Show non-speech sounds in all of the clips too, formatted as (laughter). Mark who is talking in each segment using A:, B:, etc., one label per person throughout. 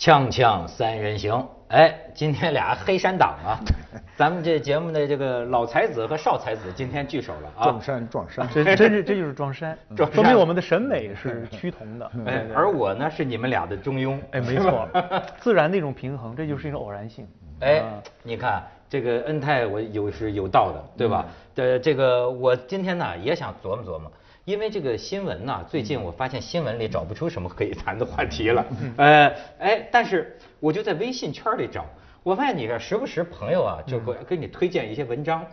A: 锵锵三人行，哎，今天俩黑山党啊，(laughs) 咱们这节目的这个老才子和少才子今天聚首了啊。
B: 撞山撞山，
C: 这真是这就是撞山，
A: 撞
C: 说明我们的审美是趋同的。(laughs)
A: 哎，而我呢是你们俩的中庸。
C: 哎，没错，(laughs) 自然的一种平衡，这就是一种偶然性。
A: 哎，你看这个恩泰，我有是有道的，对吧？呃，这个我今天呢也想琢磨琢磨，因为这个新闻呢，最近我发现新闻里找不出什么可以谈的话题了。呃，哎，但是我就在微信圈里找，我发现你这时不时朋友啊就给给你推荐一些文章。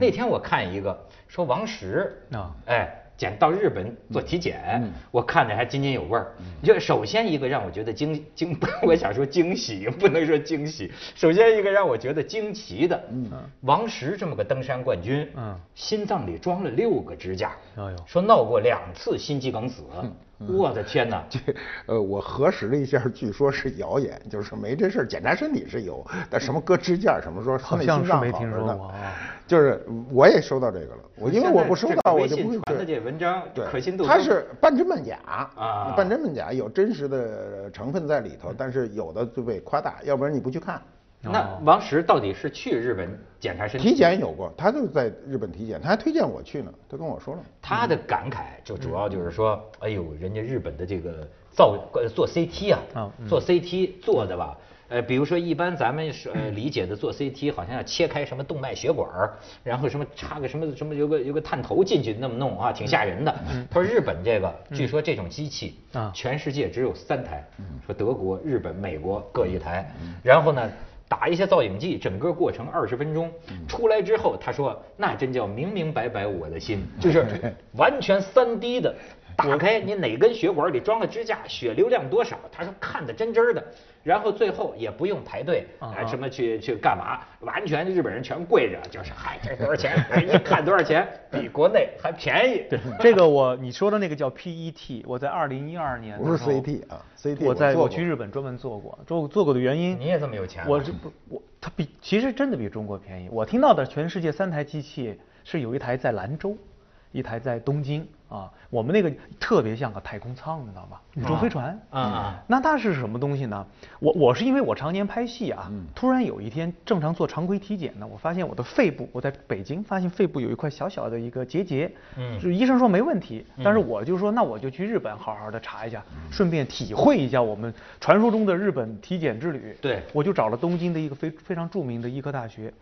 A: 那天我看一个说王石
C: 啊
A: 哎。检到日本做体检，我看着还津津有味儿。就首先一个让我觉得惊 (laughs) 惊，(laughs) 我想说惊喜，不能说惊喜。首先一个让我觉得惊奇的，王石这么个登山冠军，
C: 嗯
A: 心脏里装了六个支架，
C: 哎呦
A: 说闹过两次心肌梗死，(laughs) 我的天哪！
B: 这呃，我核实了一下，据说是谣言，就是没这事儿。检查身体是有，但什么搁支架什么说
C: 好像是没听说过啊
B: 就是我也收到这个了，我因为我不收到，我就不会
A: 传的这文章
B: 对，
A: 可信度
B: 它是半真半假
A: 啊
B: 半真半假，有真实的成分在里头，但是有的就被夸大，要不然你不去看。
A: 那王石到底是去日本检查身体？
B: 体检有过，他就在日本体检，他还推荐我去呢，他跟我说了。
A: 他的感慨就主要就是说，哎呦，人家日本的这个造呃做 CT 啊做 CT 做的吧，呃，比如说一般咱们是呃理解的做 CT，好像要切开什么动脉血管儿，然后什么插个什么什么有个有个探头进去那么弄啊，挺吓人的。他说日本这个，据说这种机器
C: 啊
A: 全世界只有三台，说德国、日本、美国各一台，然后呢。打一些造影剂，整个过程二十分钟，出来之后，他说那真叫明明白白我的心，就是 (laughs) 完全三 D 的，打开你哪根血管里装了支架，血流量多少，他说看得真真儿的，然后最后也不用排队，
C: 啊
A: 哎什么去去干嘛，完全日本人全跪着，就是嗨这多少钱，哎一看多少钱，比国内还便宜。
C: 对，这个我你说的那个叫 PET，我在二零一二年
B: 不是 CT 啊，CT
C: 我在
B: 我
C: 去日本专门做过，做做过的原因，
A: 你也这么有钱啊
C: 我是不我它比其实真的比中国便宜。我听到的全世界三台机器是有一台在兰州，一台在东京啊，我们那个特别像个太空舱，你知道吗？宇宙飞船。
A: 啊啊
C: 那它是什么东西呢？我我是因为我常年拍戏啊，突然有一天正常做常规体检呢，我发现我的肺部，我在北京发现肺部有一块小小的一个结节，
A: 嗯
C: 就医生说没问题，但是我就说那我就去日本好好的查一下，顺便体会一下我们传说中的日本体检之旅。
A: 对
C: 我就找了东京的一个非非常著名的医科大学，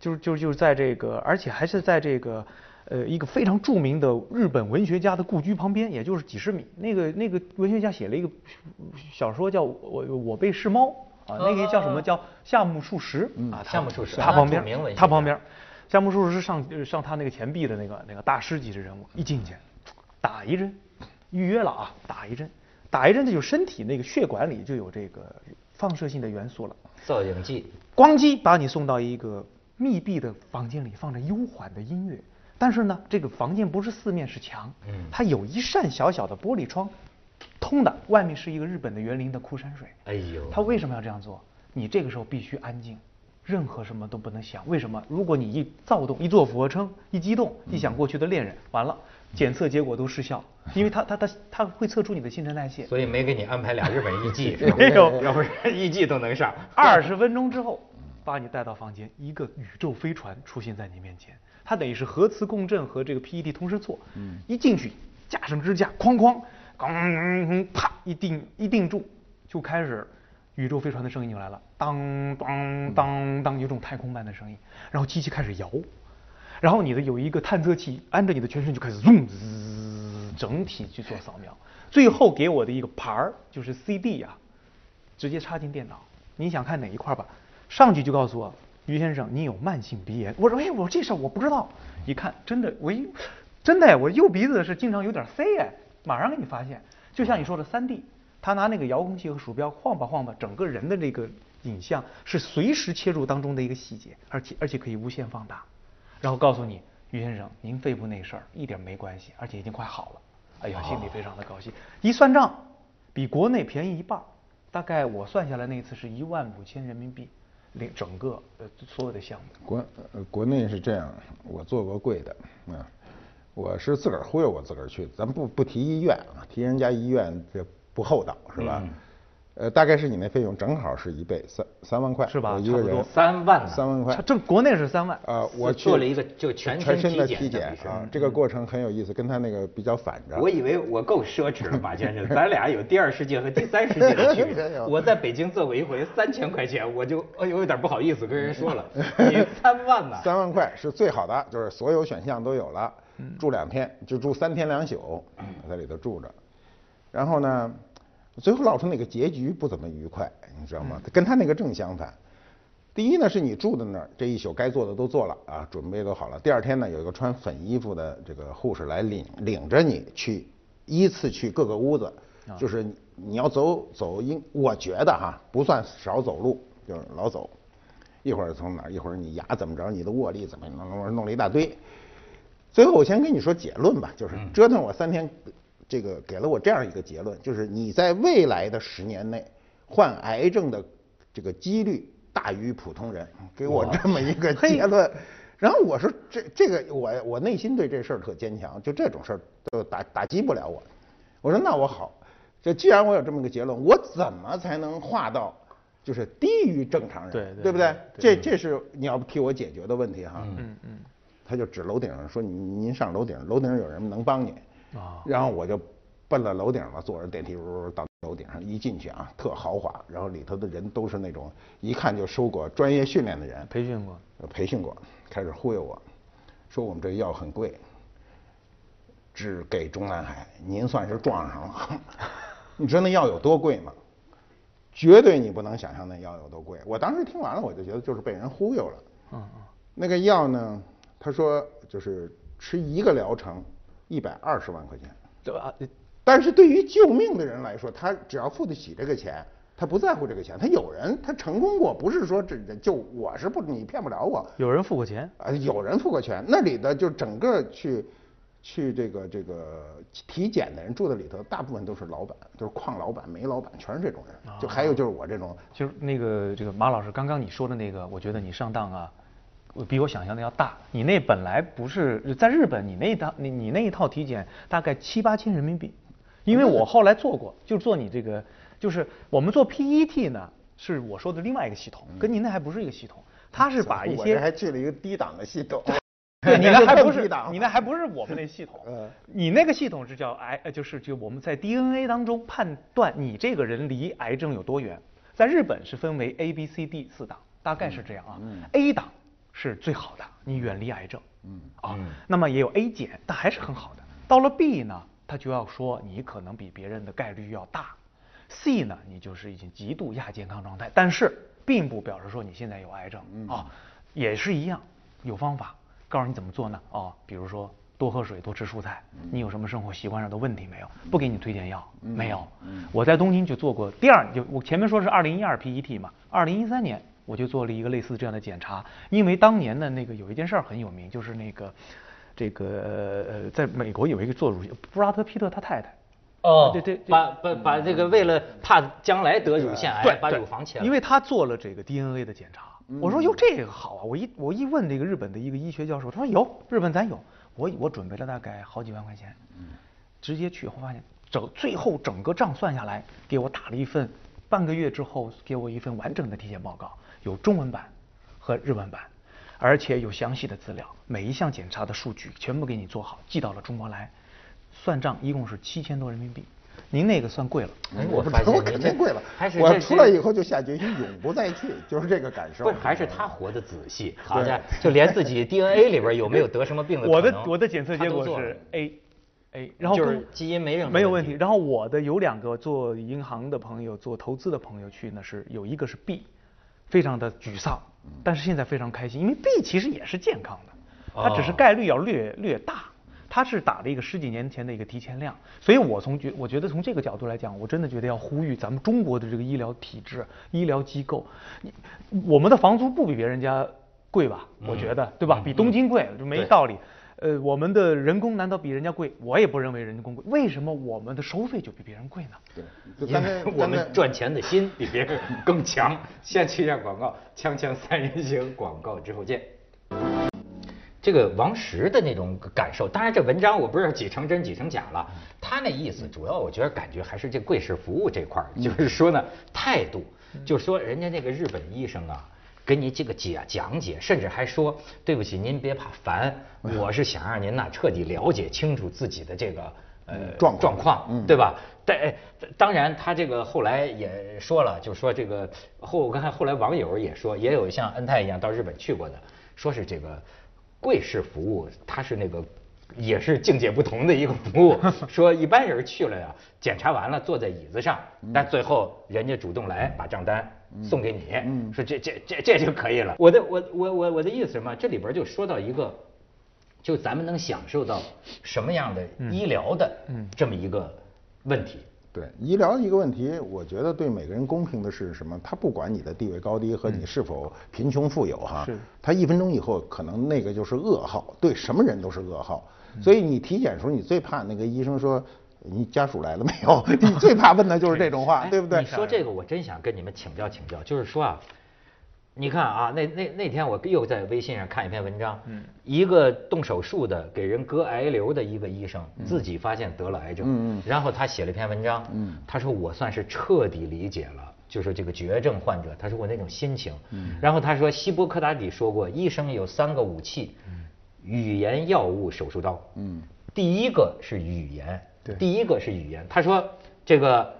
C: 就是就是就是在这个，而且还是在这个。呃，一个非常著名的日本文学家的故居旁边，也就是几十米。那个那个文学家写了一个小说叫《我我被是猫》啊，那个叫什么叫夏目漱石啊？
A: 夏目漱石
C: 他旁边他旁边，夏目漱石是上呃上他那个钱币的那个那个大师级的人物，一进去打一针，预约了啊，打一针，打一针，这就身体那个血管里就有这个放射性的元素了。
A: 造影剂，
C: 咣叽把你送到一个密闭的房间里，放着悠缓的音乐。但是呢，这个房间不是四面是墙，
A: 嗯
C: 它有一扇小小的玻璃窗，通的，外面是一个日本的园林的枯山水。
A: 哎呦，
C: 他为什么要这样做？你这个时候必须安静，任何什么都不能想。为什么？如果你一躁动、一做俯卧撑、一激动、一想过去的恋人，完了，检测结果都失效，因为他他他他会测出你的新陈代谢。
A: 所以没给你安排俩日本艺妓，(laughs)
C: 没有
A: 要不然艺妓都能上。
C: 二十分钟之后，把你带到房间，一个宇宙飞船出现在你面前，它等于是核磁共振和这个 PET 同时做。嗯，一进去架上支架，哐哐，咣，啪一定一定住，就开始宇宙飞船的声音就来了，当当当当，有种太空般的声音，然后机器开始摇。然后你的有一个探测器按着你的全身就开始 zoom，整体去做扫描，最后给我的一个牌儿就是 CD 啊，直接插进电脑，你想看哪一块吧？上去就告诉我，于先生，你有慢性鼻炎。我说，哎，我这事儿我不知道。一看，真的，我一真的哎，我右鼻子是经常有点塞哎，马上给你发现。就像你说的三 D，他拿那个遥控器和鼠标晃吧晃吧，整个人的这个影像是随时切入当中的一个细节，而且而且可以无限放大，然后告诉你，于先生，您肺部那事儿一点没关系，而且已经快好了。哎呀，心里非常的高兴。一算账，比国内便宜一半儿，大概我算下来那次是一万五千人民币，领整个呃所有的项目。
B: 国呃国内是这样，我做过贵的啊，我是自个儿忽悠我自个儿去，咱不不提医院啊，提人家医院这不厚道是吧？呃，大概是你那费用正好是一倍，三三万块
C: 是吧
B: 一个人
C: 差不多
A: 三万呢
B: 三万块
C: 它。正国内是三万，
B: 呃，我去
A: 做了一个就全身
B: 全身的
A: 体检
B: 啊，这个过程很有意思，跟他那个比较反着。
A: 我以为我够奢侈了，马先生，咱俩有第二世界和第三世界的区别。(laughs) 我在北京做过一回三千块钱，我就哎呦有点不好意思跟人说了，(laughs) 你 (laughs) 三万吧？
B: 三万块是最好的，就是所有选项都有了，住两天就住三天两宿，在里头住着。然后呢，最后闹出那个结局不怎么愉快，你知道吗？跟他那个正相反。第一呢，是你住的那儿，这一宿该做的都做了啊，准备都好了。第二天呢，有一个穿粉衣服的这个护士来领领着你去依次去各个屋子，就是你你要走走应，我觉得哈不算少走路，就是老走。一会儿从哪儿，一会儿你牙怎么着，你的握力怎么弄弄弄了一大堆。最后我先跟你说结论吧，就是折腾我三天，这个给了我这样一个结论，就是你在未来的十年内患癌症的这个几率大于普通人，给我这么一个结论。然后我说这这个我我内心对这事儿特坚强，就这种事儿都打打击不了我。我说那我好，这既然我有这么个结论，我怎么才能化到就是低于正常人，
C: 对对
B: 对不对？
C: 对
B: 这这是你要替我解决的问题哈。
C: 嗯嗯，
B: 他就指楼顶上说：“您您上楼顶，楼顶上有人能帮你。”
C: 啊
B: 然后我就奔了楼顶了，坐着电梯呜呜到楼顶上，一进去啊，特豪华，然后里头的人都是那种一看就受过专业训练的人，
C: 培训过，
B: 呃培训过，开始忽悠我，说我们这药很贵，只给中南海，您算是撞上了。(laughs) 你知道那药有多贵吗？绝对你不能想象那药有多贵。我当时听完了，我就觉得就是被人忽悠了。
C: 嗯嗯，
B: 那个药呢，他说就是吃一个疗程，一百二十万块钱。
C: 对吧？
B: 但是对于救命的人来说，他只要付得起这个钱，他不在乎这个钱。他有人他成功过，不是说这这就我是不你骗不了我。
C: 有人付过钱，
B: 啊，有人付过钱，那里的就整个去去这个这个体检的人住在里头，大部分都是老板，就是矿老板、煤老板，全是这种人。就还有就是我这种，
C: 就是那个这个马老师刚刚你说的那个，我觉得你上当啊，我比我想象的要大。你那本来不是在日本，你那一套你你那一套体检大概七八千人民币，因为我后来做过，就做你这个，就是我们做 PET 呢，是我说的另外一个系统，跟您那还不是一个系统，它是把一
B: 我这还
C: 些。
B: 去了一个低档的系统。(laughs)
C: 对你那还不是 (laughs) 你那还不是我们那系统
B: 嗯，
C: 你那个系统是叫癌，呃就是就我们在 DNA 当中判断你这个人离癌症有多远。在日本是分为 A、B、C、D 四档，大概是这样啊。A 档是最好的，你远离癌症。嗯啊，那么也有 A 减，但还是很好的。到了 B 呢，他就要说你可能比别人的概率要大。C 呢，你就是已经极度亚健康状态，但是并不表示说你现在有癌症啊，也是一样，有方法告诉你怎么做呢？啊，比如说多喝水，多吃蔬菜。你有什么生活习惯上的问题没有？不给你推荐药，没有。我在东京就做过第二，就我前面说是二零一二 PET 嘛，二零一三年我就做了一个类似这样的检查，因为当年的那个有一件事儿很有名，就是那个这个呃，在美国有一个做乳腺，布拉德皮特他太太。
A: 哦，
C: 对对对
A: 把把把这个为了怕将来得乳腺癌，把乳房切了。
C: 因为他做了这个 DNA 的检查。我说哟，这个好啊！我一我一问这个日本的一个医学教授，他说有，日本咱有。我我准备了大概好几万块钱，直接去后发现整最后整个账算下来，给我打了一份，半个月之后给我一份完整的体检报告，有中文版和日文版，而且有详细的资料，每一项检查的数据全部给你做好，寄到了中国来，算账一共是七千多人民币。您那个算贵了，
A: 哎，我发现
B: 我肯定贵了。
A: 还是
B: 我出来以后就下决心永不再去，就是这个感受。
A: 不是，还是他活得仔细，好家伙，就连自己 DNA 里边有没有得什么病的
C: 我的我的检测结果是 A A，然后
A: 就是基因没任何
C: 没有问题。
A: 问题
C: 然后我的有两个做银行的朋友、做投资的朋友去呢，是有一个是 B，非常的沮丧，但是现在非常开心，因为 B 其实也是健康的，它只是
A: 哦
C: 概率要略略大。它是打了一个十几年前的一个提前量，所以我从觉我觉得从这个角度来讲，我真的觉得要呼吁咱们中国的这个医疗体制、医疗机构，你我们的房租不比别人家贵吧？我觉得对吧？比东京贵，就没道理。呃，我们的人工难道比人家贵？我也不认为人工贵，为什么我们的收费就比别人贵呢？
B: 对，
A: 因为我们赚钱的心比别人更强。先去一下广告，锵锵三人行，广告之后见。这个王石的那种感受。当然，这文章我不知道几成真几成假了。他那意思主要，我觉得感觉还是这贵式服务这块儿，就是说呢态度，就是说人家那个日本医生啊。给你这个解讲解，甚至还说对不起，您别怕烦，我是想让您呐彻底了解清楚自己的这个呃
B: 状
A: 状况，对吧？但当然，他这个后来也说了，就说这个后我看后来网友也说，也有像恩泰一样到日本去过的，说是这个贵式服务，他是那个。也是境界不同的一个服务。(laughs) 说一般人去了呀，检查完了坐在椅子上，但最后人家主动来把账单送给你，说这这这这就可以了。我的我我我我的意思什么？这里边就说到一个，就咱们能享受到什么样的医疗的这么一个问题。
B: 对医疗一个问题，我觉得对每个人公平的是什么？他不管你的地位高低和你是否贫穷富有哈，他一分钟以后可能那个就是噩耗，对什么人都是噩耗。所以你体检时候，你最怕那个医生说你家属来了没有？你最怕问的就是这种话，(laughs) 对不对？
A: 你说这个，我真想跟你们请教请教。就是说啊，你看啊，那那那天我又在微信上看一篇文章，一个动手术的给人割癌瘤的一个医生，自己发现得了癌症，然后他写了一篇文章，他说我算是彻底理解了，就是这个绝症患者，他说我那种心情。然后他说希波克达底说过，医生有三个武器。语言、药物、手术刀。嗯，第一个是语言，
C: 对，
A: 第一个是语言。他说这个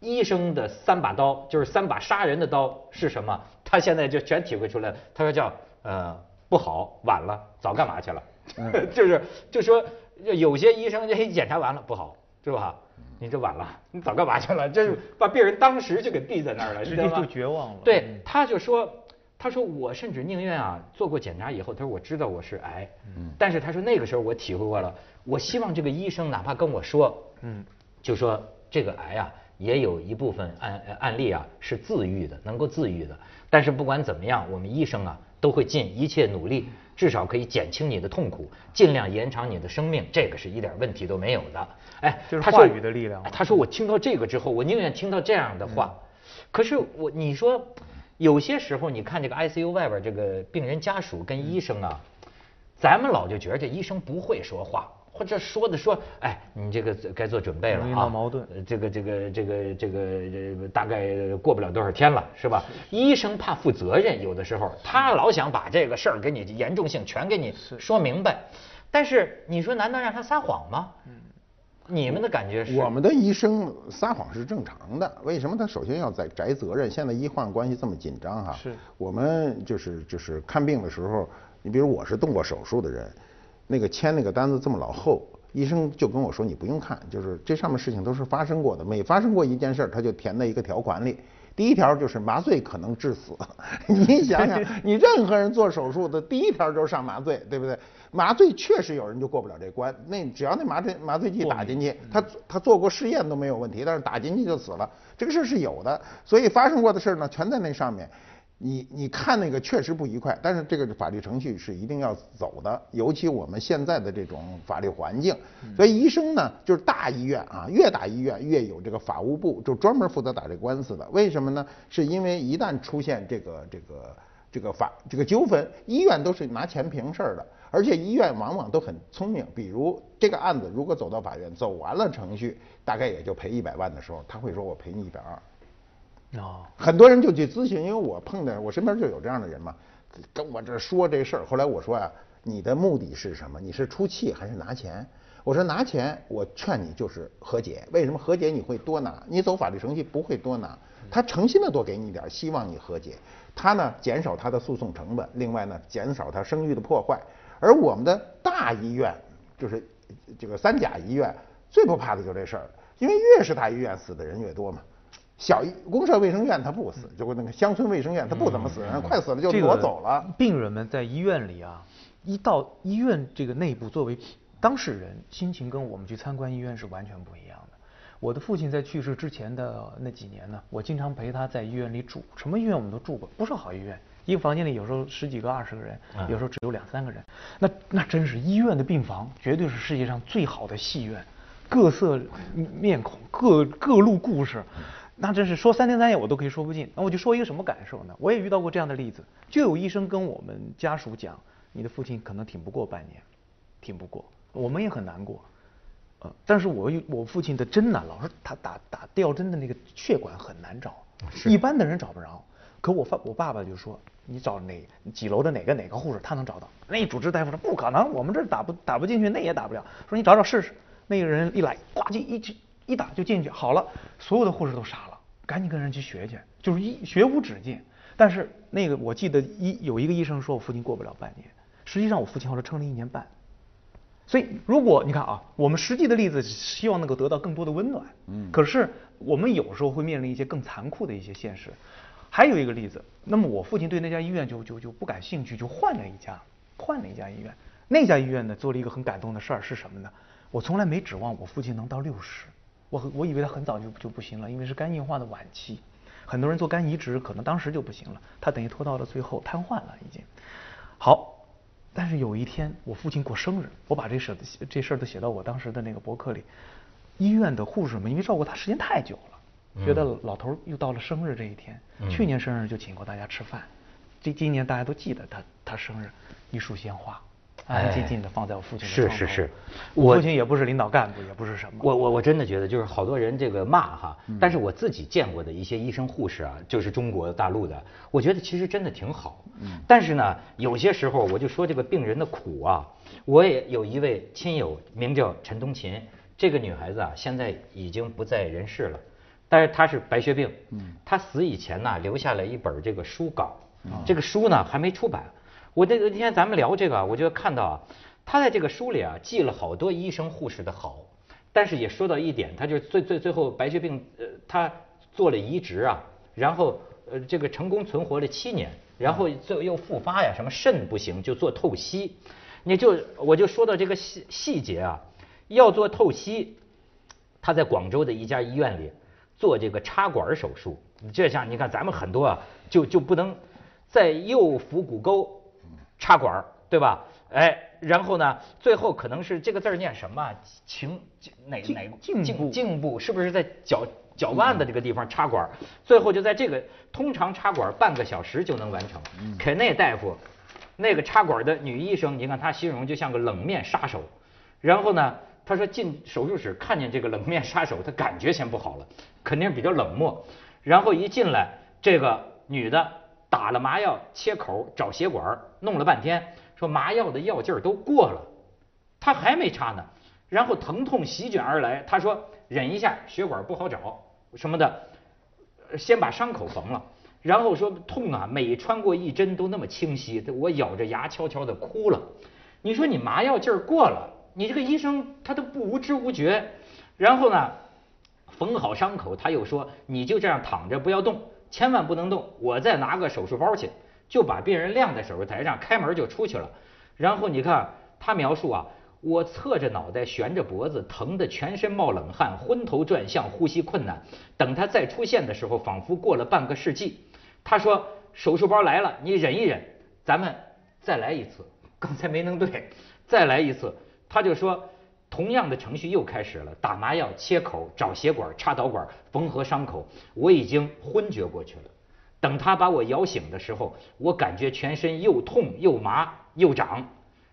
A: 医生的三把刀，就是三把杀人的刀是什么？他现在就全体会出来了。他说叫呃不好，晚了，早干嘛去了？(laughs) 就是就说有些医生这一检查完了不好，是吧？你这晚了，你早干嘛去了？这把病人当时就给毙在那儿了，
C: 直接就绝望了。
A: 对，他就说。他说：“我甚至宁愿啊，做过检查以后，他说我知道我是癌，嗯，但是他说那个时候我体会过了，我希望这个医生哪怕跟我说，嗯，就说这个癌啊，也有一部分案案例啊是自愈的，能够自愈的。但是不管怎么样，我们医生啊都会尽一切努力，至少可以减轻你的痛苦，尽量延长你的生命，这个是一点问题都没有的。
C: 哎，就是话语的力量。
A: 他说我听到这个之后，我宁愿听到这样的话。可是我你说。”有些时候，你看这个 ICU 外边这个病人家属跟医生啊，咱们老就觉得这医生不会说话，或者说的说，哎，你这个该做准备了啊，
C: 矛盾，
A: 这个这个这个这个大概过不了多少天了，是吧？医生怕负责任，有的时候他老想把这个事儿给你严重性全给你说明白，但是你说难道让他撒谎吗？你们的感觉是？
B: 我们的医生撒谎是正常的。为什么他首先要在摘责任？现在医患关系这么紧张哈。
C: 是。
B: 我们就是就是看病的时候，你比如我是动过手术的人，那个签那个单子这么老厚，医生就跟我说你不用看，就是这上面事情都是发生过的，每发生过一件事儿他就填在一个条款里。第一条就是麻醉可能致死。(laughs) 你想想，你任何人做手术的第一条就是上麻醉，对不对？麻醉确实有人就过不了这关，那只要那麻醉麻醉剂打进去，他他做过试验都没有问题，但是打进去就死了，这个事儿是有的。所以发生过的事儿呢，全在那上面。你你看那个确实不愉快，但是这个法律程序是一定要走的，尤其我们现在的这种法律环境。所以医生呢，就是大医院啊，越大医院越有这个法务部，就专门负责打这官司的。为什么呢？是因为一旦出现这个这个这个法这个纠纷，医院都是拿钱平事儿的。而且医院往往都很聪明，比如这个案子如果走到法院，走完了程序，大概也就赔一百万的时候，他会说我赔你一百二。哦，很多人就去咨询，因为我碰见我身边就有这样的人嘛，跟我这说这事儿。后来我说呀，你的目的是什么？你是出气还是拿钱？我说拿钱，我劝你就是和解。为什么和解你会多拿？你走法律程序不会多拿，他诚心的多给你一点，希望你和解。他呢，减少他的诉讼成本，另外呢，减少他声誉的破坏。而我们的大医院，就是这个三甲医院，最不怕的就这事儿，因为越是大医院死的人越多嘛。小医公社卫生院他不死，就那个乡村卫生院他不怎么死人，快死了就挪走了。
C: 病人们在医院里啊，一到医院这个内部，作为当事人，心情跟我们去参观医院是完全不一样的。我的父亲在去世之前的那几年呢，我经常陪他在医院里住，什么医院我们都住过，不是好医院。一个房间里有时候十几个、二十个人，有时候只有两三个人，那那真是医院的病房，绝对是世界上最好的戏院，各色面孔，各各路故事，那真是说三天三夜我都可以说不尽。那我就说一个什么感受呢？我也遇到过这样的例子，就有医生跟我们家属讲，你的父亲可能挺不过半年，挺不过，我们也很难过。呃，但是我我父亲的针呢，老是他打打吊针的那个血管很难找，一般的人找不着。可我爸我爸爸就说，你找哪几楼的哪个哪个护士，他能找到。那主治大夫说不可能，我们这打不打不进去，那也打不了。说你找找试试。那个人一来，呱唧一一打就进去，好了，所有的护士都傻了，赶紧跟人去学去，就是一学无止境。但是那个我记得医有一个医生说我父亲过不了半年，实际上我父亲后来撑了一年半。所以如果你看啊，我们实际的例子希望能够得到更多的温暖，嗯，可是我们有时候会面临一些更残酷的一些现实。还有一个例子，那么我父亲对那家医院就就就不感兴趣，就换了一家，换了一家医院。那家医院呢做了一个很感动的事儿是什么呢？我从来没指望我父亲能到六十，我我以为他很早就就不行了，因为是肝硬化的晚期。很多人做肝移植，可能当时就不行了。他等于拖到了最后，瘫痪了已经。好，但是有一天我父亲过生日，我把这事这事儿都写到我当时的那个博客里。医院的护士们因为照顾他时间太久了，觉得老头又到了生日这一天，去年生日就请过大家吃饭，这今年大家都记得他他生日，一束鲜花。安安静静的放在我父亲的
A: 是是是，
C: 我父亲也不是领导干部，也不是什么。
A: 我我我真的觉得，就是好多人这个骂哈，但是我自己见过的一些医生护士啊，就是中国大陆的，我觉得其实真的挺好。嗯。但是呢，有些时候我就说这个病人的苦啊，我也有一位亲友，名叫陈冬琴，这个女孩子啊，现在已经不在人世了，但是她是白血病。嗯。她死以前呢，留下了一本这个书稿，这个书呢还没出版。我那那天咱们聊这个，我就看到啊，他在这个书里啊记了好多医生护士的好，但是也说到一点，他就最最最后白血病，呃，他做了移植啊，然后呃这个成功存活了七年，然后最后又复发呀，什么肾不行就做透析，你就我就说到这个细细节啊，要做透析，他在广州的一家医院里做这个插管手术，这像你看咱们很多啊就就不能在右腹股沟。插管儿对吧？哎，然后呢，最后可能是这个字儿念什么？情哪哪颈部？颈部是不是在脚脚腕的这个地方插管儿？最后就在这个通常插管半个小时就能完成。肯内大夫，那个插管的女医生，你看她形容就像个冷面杀手。然后呢，她说进手术室看见这个冷面杀手，她感觉先不好了，肯定比较冷漠。然后一进来，这个女的。打了麻药，切口找血管，弄了半天，说麻药的药劲儿都过了，他还没插呢。然后疼痛席卷而来，他说忍一下，血管不好找什么的，先把伤口缝了。然后说痛啊，每穿过一针都那么清晰，我咬着牙悄悄的哭了。你说你麻药劲儿过了，你这个医生他都不无知无觉。然后呢，缝好伤口，他又说你就这样躺着不要动。千万不能动，我再拿个手术包去，就把病人晾在手术台上，开门就出去了。然后你看他描述啊，我侧着脑袋，悬着脖子，疼得全身冒冷汗，昏头转向，呼吸困难。等他再出现的时候，仿佛过了半个世纪。他说手术包来了，你忍一忍，咱们再来一次。刚才没能对，再来一次。他就说。同样的程序又开始了，打麻药、切口、找血管、插导管、缝合伤口。我已经昏厥过去了。等他把我摇醒的时候，我感觉全身又痛又麻又长。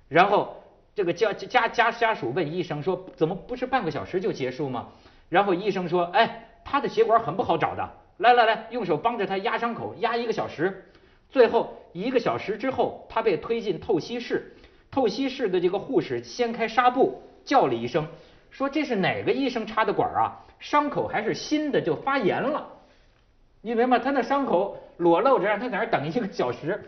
A: 然后这个家家家家属问医生说：“怎么不是半个小时就结束吗？”然后医生说：“哎，他的血管很不好找的。来来来，用手帮着他压伤口，压一个小时。最后一个小时之后，他被推进透析室。透析室的这个护士掀开纱布。”叫了一声，说这是哪个医生插的管啊？伤口还是新的，就发炎了。你明白吗他那伤口裸露着，让他在那等一个小时，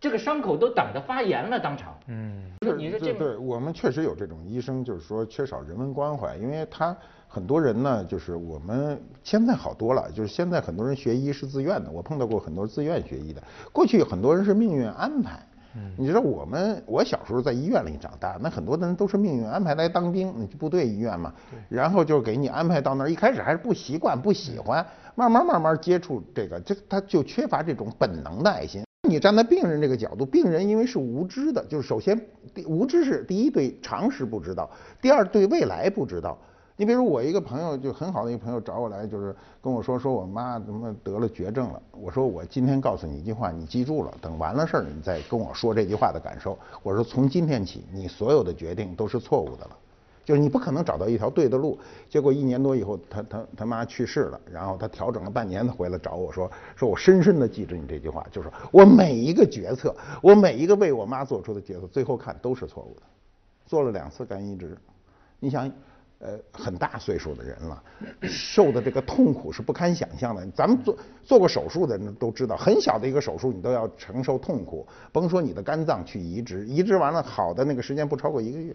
A: 这个伤口都等的发炎了，当场。嗯，
B: 你说这对我们确实有这种医生，就是说缺少人文关怀，因为他很多人呢，就是我们现在好多了，就是现在很多人学医是自愿的，我碰到过很多自愿学医的，过去很多人是命运安排。你知道我们我小时候在医院里长大，那很多的人都是命运安排来当兵，你部队医院嘛，然后就给你安排到那儿，一开始还是不习惯不喜欢，慢慢慢慢接触这个，这他就缺乏这种本能的爱心。你站在病人这个角度，病人因为是无知的，就是首先无知是第一对常识不知道，第二对未来不知道。你比如我一个朋友，就很好的一个朋友找我来，就是跟我说，说我妈怎么得了绝症了。我说我今天告诉你一句话，你记住了，等完了事儿你再跟我说这句话的感受。我说从今天起，你所有的决定都是错误的了，就是你不可能找到一条对的路。结果一年多以后，他他他妈去世了，然后他调整了半年，他回来找我说，说我深深的记着你这句话，就是我每一个决策，我每一个为我妈做出的决策，最后看都是错误的。做了两次肝移植，你想。呃，很大岁数的人了，受的这个痛苦是不堪想象的。咱们做做过手术的人都知道，很小的一个手术你都要承受痛苦，甭说你的肝脏去移植，移植完了好的那个时间不超过一个月，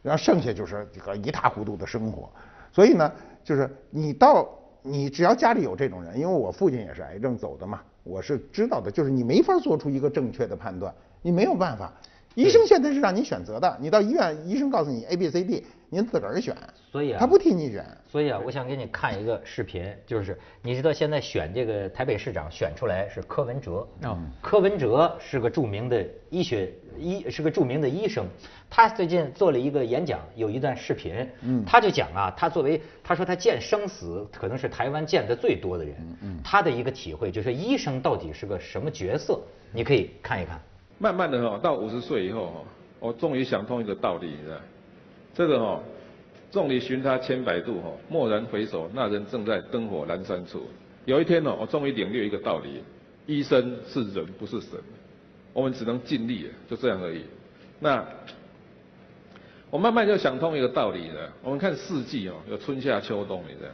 B: 然后剩下就是这个一塌糊涂的生活。所以呢，就是你到你只要家里有这种人，因为我父亲也是癌症走的嘛，我是知道的，就是你没法做出一个正确的判断，你没有办法。医生现在是让你选择的，你到医院，医生告诉你 A、B、C、D，您自个儿选。
A: 所以啊，
B: 他不替你选。
A: 所以啊，我想给你看一个视频，就是你知道现在选这个台北市长选出来是柯文哲。嗯。柯文哲是个著名的医学医，是个著名的医生。他最近做了一个演讲，有一段视频。嗯。他就讲啊，他作为他说他见生死可能是台湾见的最多的人。嗯。他的一个体会就是医生到底是个什么角色？你可以看一看。
D: 慢慢的哈，到五十岁以后哈，我终于想通一个道理，是吧？这个哈，众里寻他千百度哈，蓦然回首，那人正在灯火阑珊处。有一天呢，我终于领略一个道理：医生是人，不是神。我们只能尽力，就这样而已。那我慢慢就想通一个道理了。我们看四季哦，有春夏秋冬，你知道？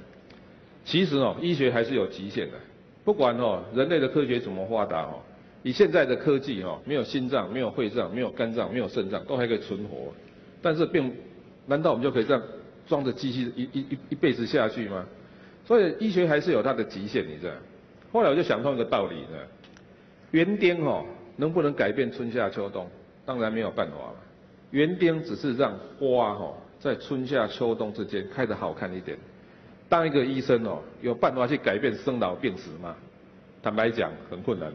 D: 其实哦，医学还是有极限的。不管哦，人类的科学怎么发达哦。以现在的科技哈，没有心脏，没有肺脏，没有肝脏，没有肾脏，都还可以存活。但是并，难道我们就可以这样装着机器一一一一辈子下去吗？所以医学还是有它的极限，你知道？后来我就想通一个道理呢，园丁哈能不能改变春夏秋冬？当然没有办法了。园丁只是让花哈在春夏秋冬之间开得好看一点。当一个医生哦，有办法去改变生老病死吗？坦白讲，很困难。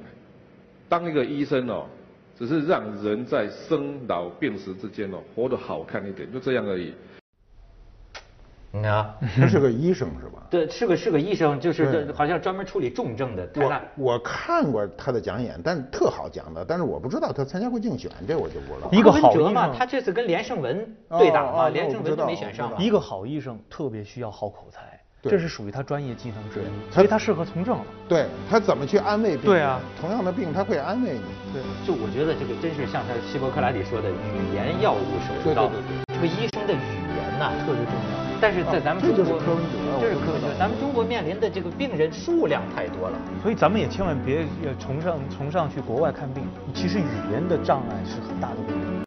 D: 当一个医生哦，只是让人在生老病死之间哦，活得好看一点，就这样而已。
A: 你看，
B: 他是个医生是吧？
A: 对，是个是个医生，就是好像专门处理重症的。
B: 我我看过他的讲演，但是特好讲的，但是我不知道他参加过竞选，这我就不知道。
C: 一个好医生
A: 嘛，他这次跟连胜文对打嘛，连胜文都没选上。
C: 一个好医生特别需要好口才。这是属于他专业技能之一，所以他适合从政。
B: 对他怎么去安慰病？
C: 对啊，
B: 同样的病他会安慰你。
C: 对，
A: 就我觉得这个真是像他希波克拉底说的，语言药物手刀。这个医生的语言呐
C: 特别重要。
A: 但是在咱们中国，
B: 这就是科文哲，
A: 这是科文哲。咱们中国面临的这个病人数量太多了，
C: 所以咱们也千万别崇尚崇尚去国外看病。其实语言的障碍是很大的问题。